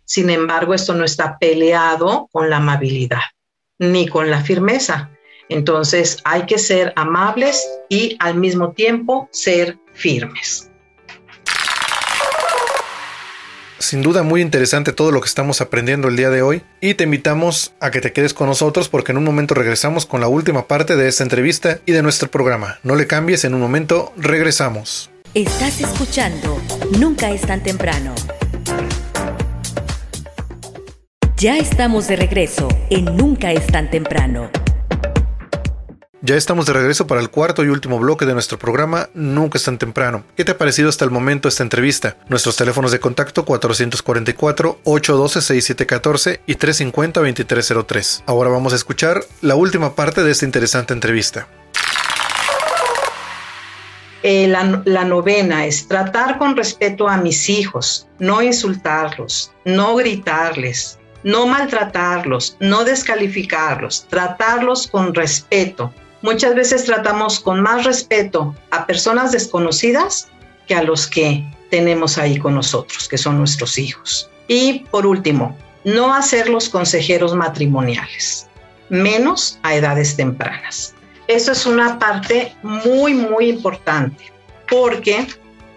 Sin embargo, esto no está peleado con la amabilidad ni con la firmeza. Entonces hay que ser amables y al mismo tiempo ser firmes. Sin duda muy interesante todo lo que estamos aprendiendo el día de hoy y te invitamos a que te quedes con nosotros porque en un momento regresamos con la última parte de esta entrevista y de nuestro programa. No le cambies, en un momento regresamos. Estás escuchando Nunca es tan temprano. Ya estamos de regreso en Nunca es tan temprano. Ya estamos de regreso para el cuarto y último bloque de nuestro programa Nunca es tan temprano. ¿Qué te ha parecido hasta el momento esta entrevista? Nuestros teléfonos de contacto 444-812-6714 y 350-2303. Ahora vamos a escuchar la última parte de esta interesante entrevista. Eh, la, la novena es tratar con respeto a mis hijos, no insultarlos, no gritarles, no maltratarlos, no descalificarlos, tratarlos con respeto. Muchas veces tratamos con más respeto a personas desconocidas que a los que tenemos ahí con nosotros, que son nuestros hijos. Y por último, no hacer los consejeros matrimoniales, menos a edades tempranas. Eso es una parte muy, muy importante, porque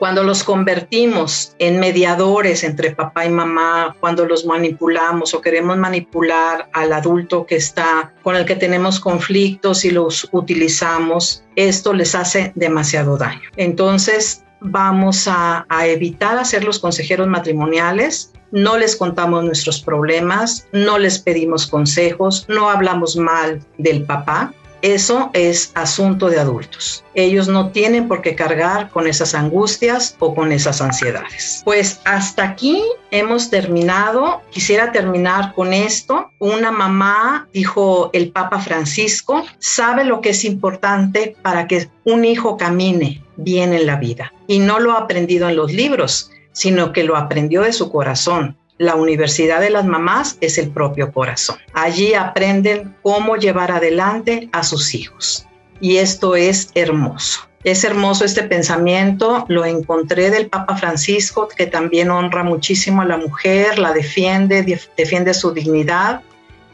cuando los convertimos en mediadores entre papá y mamá, cuando los manipulamos o queremos manipular al adulto que está con el que tenemos conflictos y los utilizamos, esto les hace demasiado daño. Entonces, vamos a, a evitar hacer los consejeros matrimoniales no les contamos nuestros problemas, no les pedimos consejos, no hablamos mal del papá, eso es asunto de adultos. Ellos no tienen por qué cargar con esas angustias o con esas ansiedades. Pues hasta aquí hemos terminado. Quisiera terminar con esto. Una mamá, dijo el Papa Francisco, sabe lo que es importante para que un hijo camine bien en la vida. Y no lo ha aprendido en los libros, sino que lo aprendió de su corazón la Universidad de las Mamás es el propio corazón. Allí aprenden cómo llevar adelante a sus hijos. Y esto es hermoso. Es hermoso este pensamiento, lo encontré del Papa Francisco, que también honra muchísimo a la mujer, la defiende, defiende su dignidad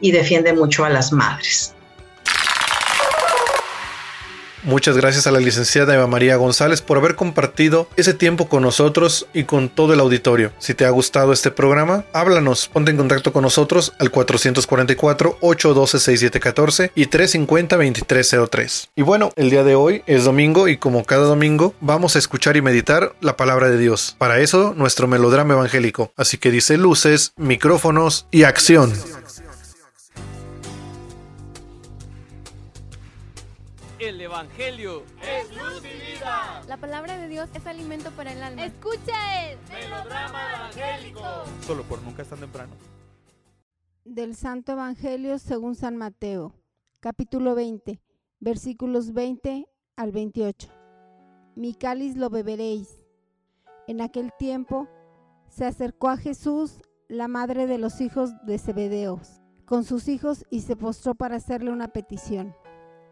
y defiende mucho a las madres. Muchas gracias a la licenciada Eva María González por haber compartido ese tiempo con nosotros y con todo el auditorio. Si te ha gustado este programa, háblanos, ponte en contacto con nosotros al 444-812-6714 y 350-2303. Y bueno, el día de hoy es domingo y como cada domingo vamos a escuchar y meditar la palabra de Dios. Para eso, nuestro melodrama evangélico. Así que dice luces, micrófonos y acción. Evangelio es luz y vida. La palabra de Dios es alimento para el alma. Escucha el melodrama evangélico. Solo por nunca es tan temprano. Del Santo Evangelio según San Mateo, capítulo 20, versículos 20 al 28. Mi cáliz lo beberéis. En aquel tiempo se acercó a Jesús la madre de los hijos de Zebedeos con sus hijos y se postró para hacerle una petición.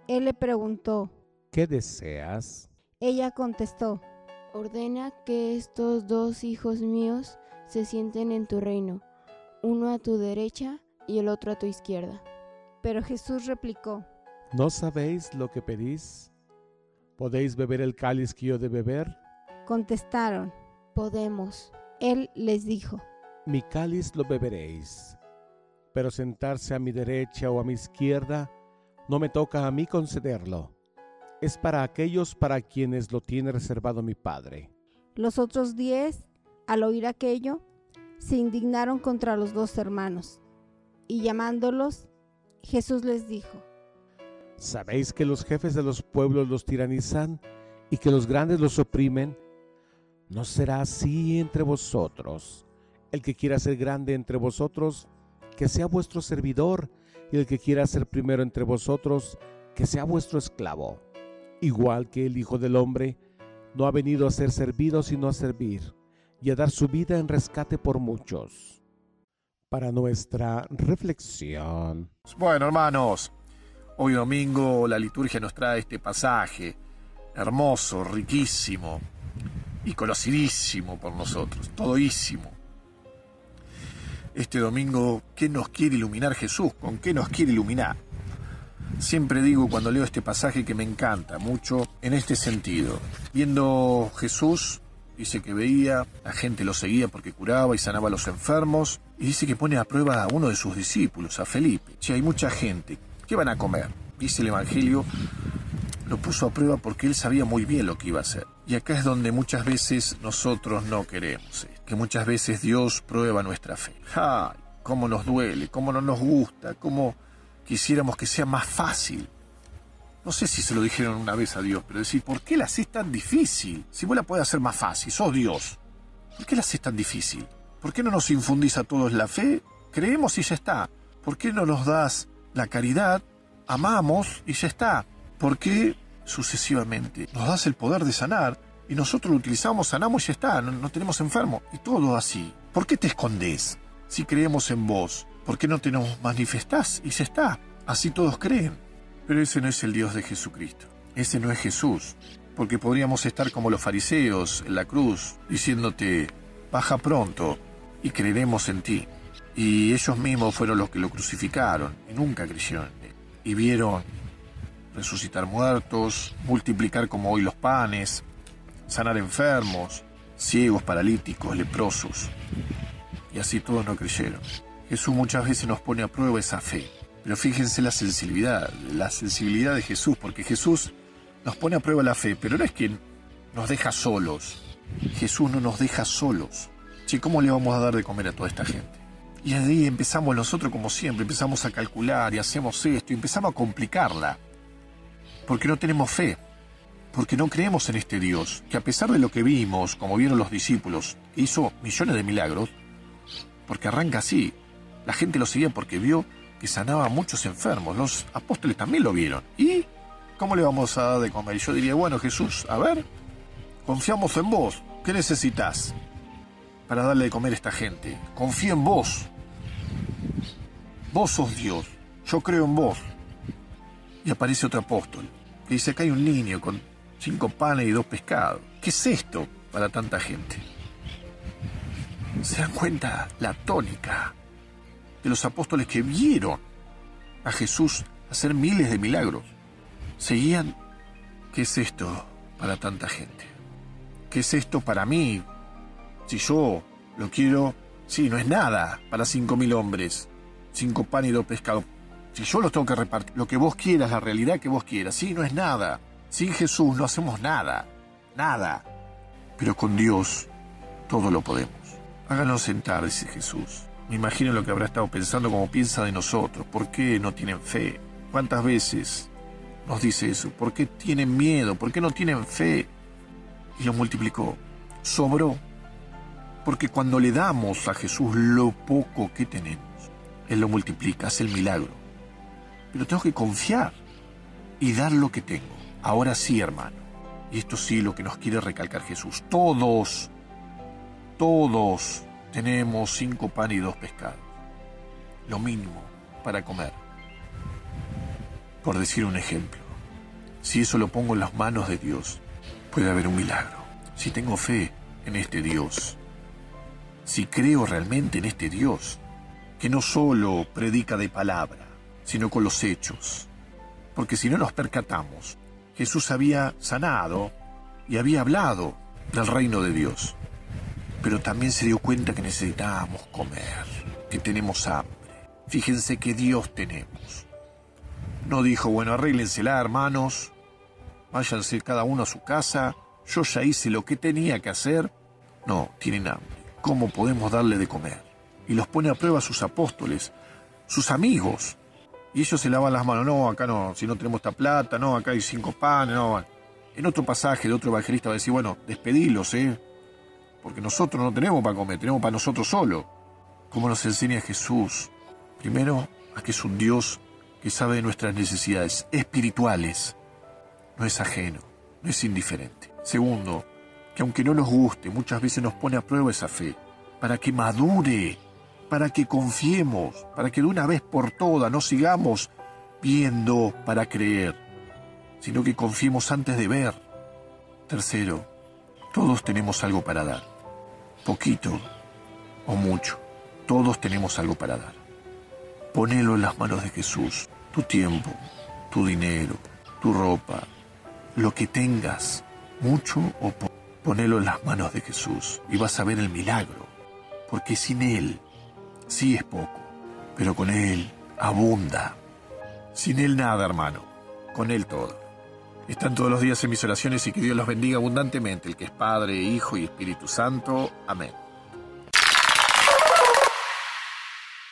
Él le preguntó, ¿qué deseas? Ella contestó, ordena que estos dos hijos míos se sienten en tu reino, uno a tu derecha y el otro a tu izquierda. Pero Jesús replicó, ¿no sabéis lo que pedís? ¿Podéis beber el cáliz que yo de beber? Contestaron, podemos. Él les dijo, mi cáliz lo beberéis, pero sentarse a mi derecha o a mi izquierda no me toca a mí concederlo. Es para aquellos para quienes lo tiene reservado mi Padre. Los otros diez, al oír aquello, se indignaron contra los dos hermanos. Y llamándolos, Jesús les dijo, ¿Sabéis que los jefes de los pueblos los tiranizan y que los grandes los oprimen? No será así entre vosotros. El que quiera ser grande entre vosotros, que sea vuestro servidor y el que quiera ser primero entre vosotros, que sea vuestro esclavo. Igual que el Hijo del Hombre no ha venido a ser servido, sino a servir, y a dar su vida en rescate por muchos. Para nuestra reflexión. Bueno, hermanos, hoy domingo la liturgia nos trae este pasaje, hermoso, riquísimo y conocidísimo por nosotros, todísimo este domingo qué nos quiere iluminar Jesús, con qué nos quiere iluminar. Siempre digo cuando leo este pasaje que me encanta mucho en este sentido. Viendo Jesús, dice que veía, la gente lo seguía porque curaba y sanaba a los enfermos, y dice que pone a prueba a uno de sus discípulos, a Felipe. Che, hay mucha gente, ¿qué van a comer? Dice el Evangelio, lo puso a prueba porque él sabía muy bien lo que iba a hacer. Y acá es donde muchas veces nosotros no queremos, eh, que muchas veces Dios prueba nuestra fe. ¡Ay! cómo nos duele, cómo no nos gusta, cómo quisiéramos que sea más fácil. No sé si se lo dijeron una vez a Dios, pero decir, ¿por qué la haces tan difícil? Si vos la podés hacer más fácil, sos Dios. ¿Por qué la haces tan difícil? ¿Por qué no nos infundís a todos la fe? Creemos y ya está. ¿Por qué no nos das la caridad? Amamos y ya está. ¿Por qué sucesivamente nos das el poder de sanar y nosotros lo utilizamos, sanamos y ya está, no, tenemos enfermo? Y todo así. ¿Por qué te escondes? Si creemos en vos, ¿Por qué no te nos manifestás? Y se está. Así todos creen. Pero ese no es el Dios de Jesucristo. Ese no es Jesús. Porque podríamos estar como los fariseos en la cruz, diciéndote, baja pronto y creeremos en ti. Y ellos mismos fueron los que lo crucificaron y nunca creyeron en él. Y vieron resucitar muertos, multiplicar como hoy los panes, sanar enfermos, ciegos, paralíticos, leprosos. Y así todos no creyeron. Jesús muchas veces nos pone a prueba esa fe. Pero fíjense la sensibilidad, la sensibilidad de Jesús, porque Jesús nos pone a prueba la fe, pero no es que nos deja solos. Jesús no nos deja solos. Che, ¿cómo le vamos a dar de comer a toda esta gente? Y ahí empezamos nosotros como siempre, empezamos a calcular y hacemos esto y empezamos a complicarla. Porque no tenemos fe, porque no creemos en este Dios, que a pesar de lo que vimos, como vieron los discípulos, hizo millones de milagros, porque arranca así, la gente lo seguía porque vio que sanaba a muchos enfermos. Los apóstoles también lo vieron. ¿Y cómo le vamos a dar de comer? Y yo diría, bueno, Jesús, a ver, confiamos en vos. ¿Qué necesitas para darle de comer a esta gente? Confío en vos. Vos sos Dios. Yo creo en vos. Y aparece otro apóstol que dice, acá hay un niño con cinco panes y dos pescados. ¿Qué es esto para tanta gente? ¿Se dan cuenta la tónica? De los apóstoles que vieron a Jesús hacer miles de milagros. Seguían, ¿qué es esto para tanta gente? ¿Qué es esto para mí? Si yo lo quiero, sí, no es nada para cinco mil hombres, cinco pan y dos pescados. Si yo los tengo que repartir, lo que vos quieras, la realidad que vos quieras, sí, no es nada. Sin Jesús no hacemos nada, nada. Pero con Dios todo lo podemos. Háganos sentar, dice Jesús. Me imagino lo que habrá estado pensando como piensa de nosotros. ¿Por qué no tienen fe? ¿Cuántas veces nos dice eso? ¿Por qué tienen miedo? ¿Por qué no tienen fe? Y lo multiplicó. Sobró. Porque cuando le damos a Jesús lo poco que tenemos, Él lo multiplica, hace el milagro. Pero tengo que confiar y dar lo que tengo. Ahora sí, hermano. Y esto sí lo que nos quiere recalcar Jesús. Todos, todos tenemos cinco pan y dos pescados. Lo mínimo para comer. Por decir un ejemplo, si eso lo pongo en las manos de Dios, puede haber un milagro. Si tengo fe en este Dios, si creo realmente en este Dios, que no solo predica de palabra, sino con los hechos. Porque si no nos percatamos, Jesús había sanado y había hablado del reino de Dios pero también se dio cuenta que necesitábamos comer, que tenemos hambre. Fíjense que Dios tenemos. No dijo, bueno, arréglensela, hermanos, váyanse cada uno a su casa, yo ya hice lo que tenía que hacer. No, tienen hambre. ¿Cómo podemos darle de comer? Y los pone a prueba sus apóstoles, sus amigos. Y ellos se lavan las manos, no, acá no, si no tenemos esta plata, no, acá hay cinco panes, no. En otro pasaje de otro evangelista va a decir, bueno, despedilos, ¿eh? Porque nosotros no tenemos para comer, tenemos para nosotros solo. Como nos enseña Jesús, primero, a que es un Dios que sabe de nuestras necesidades espirituales, no es ajeno, no es indiferente. Segundo, que aunque no nos guste, muchas veces nos pone a prueba esa fe, para que madure, para que confiemos, para que de una vez por todas no sigamos viendo para creer, sino que confiemos antes de ver. Tercero, todos tenemos algo para dar. Poquito o mucho. Todos tenemos algo para dar. Ponelo en las manos de Jesús. Tu tiempo, tu dinero, tu ropa, lo que tengas, mucho o poco, ponelo en las manos de Jesús y vas a ver el milagro. Porque sin Él, sí es poco, pero con Él abunda. Sin Él nada, hermano, con Él todo. Están todos los días en mis oraciones y que Dios los bendiga abundantemente, el que es Padre, Hijo y Espíritu Santo. Amén.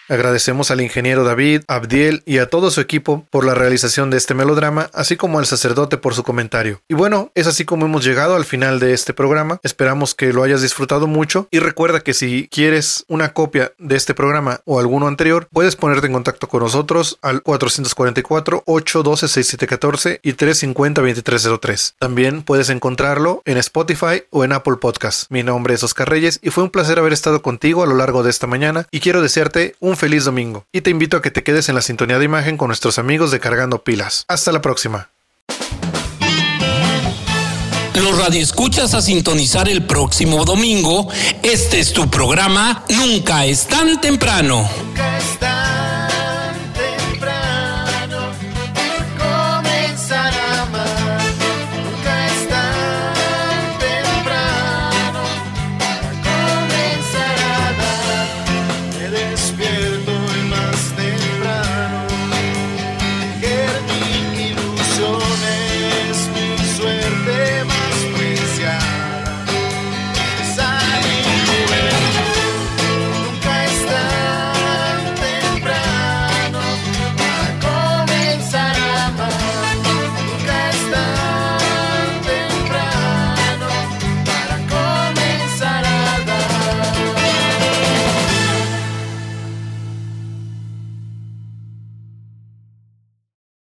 Agradecemos al ingeniero David, Abdiel y a todo su equipo por la realización de este melodrama, así como al sacerdote por su comentario. Y bueno, es así como hemos llegado al final de este programa. Esperamos que lo hayas disfrutado mucho y recuerda que si quieres una copia de este programa o alguno anterior, puedes ponerte en contacto con nosotros al 444-812-6714 y 350-2303. También puedes encontrarlo en Spotify o en Apple Podcast. Mi nombre es Oscar Reyes y fue un placer haber estado contigo a lo largo de esta mañana y quiero desearte un feliz domingo. Y te invito a que te quedes en la sintonía de imagen con nuestros amigos de Cargando Pilas. Hasta la próxima. Los radioescuchas a sintonizar el próximo domingo. Este es tu programa Nunca es tan temprano. Nunca es tan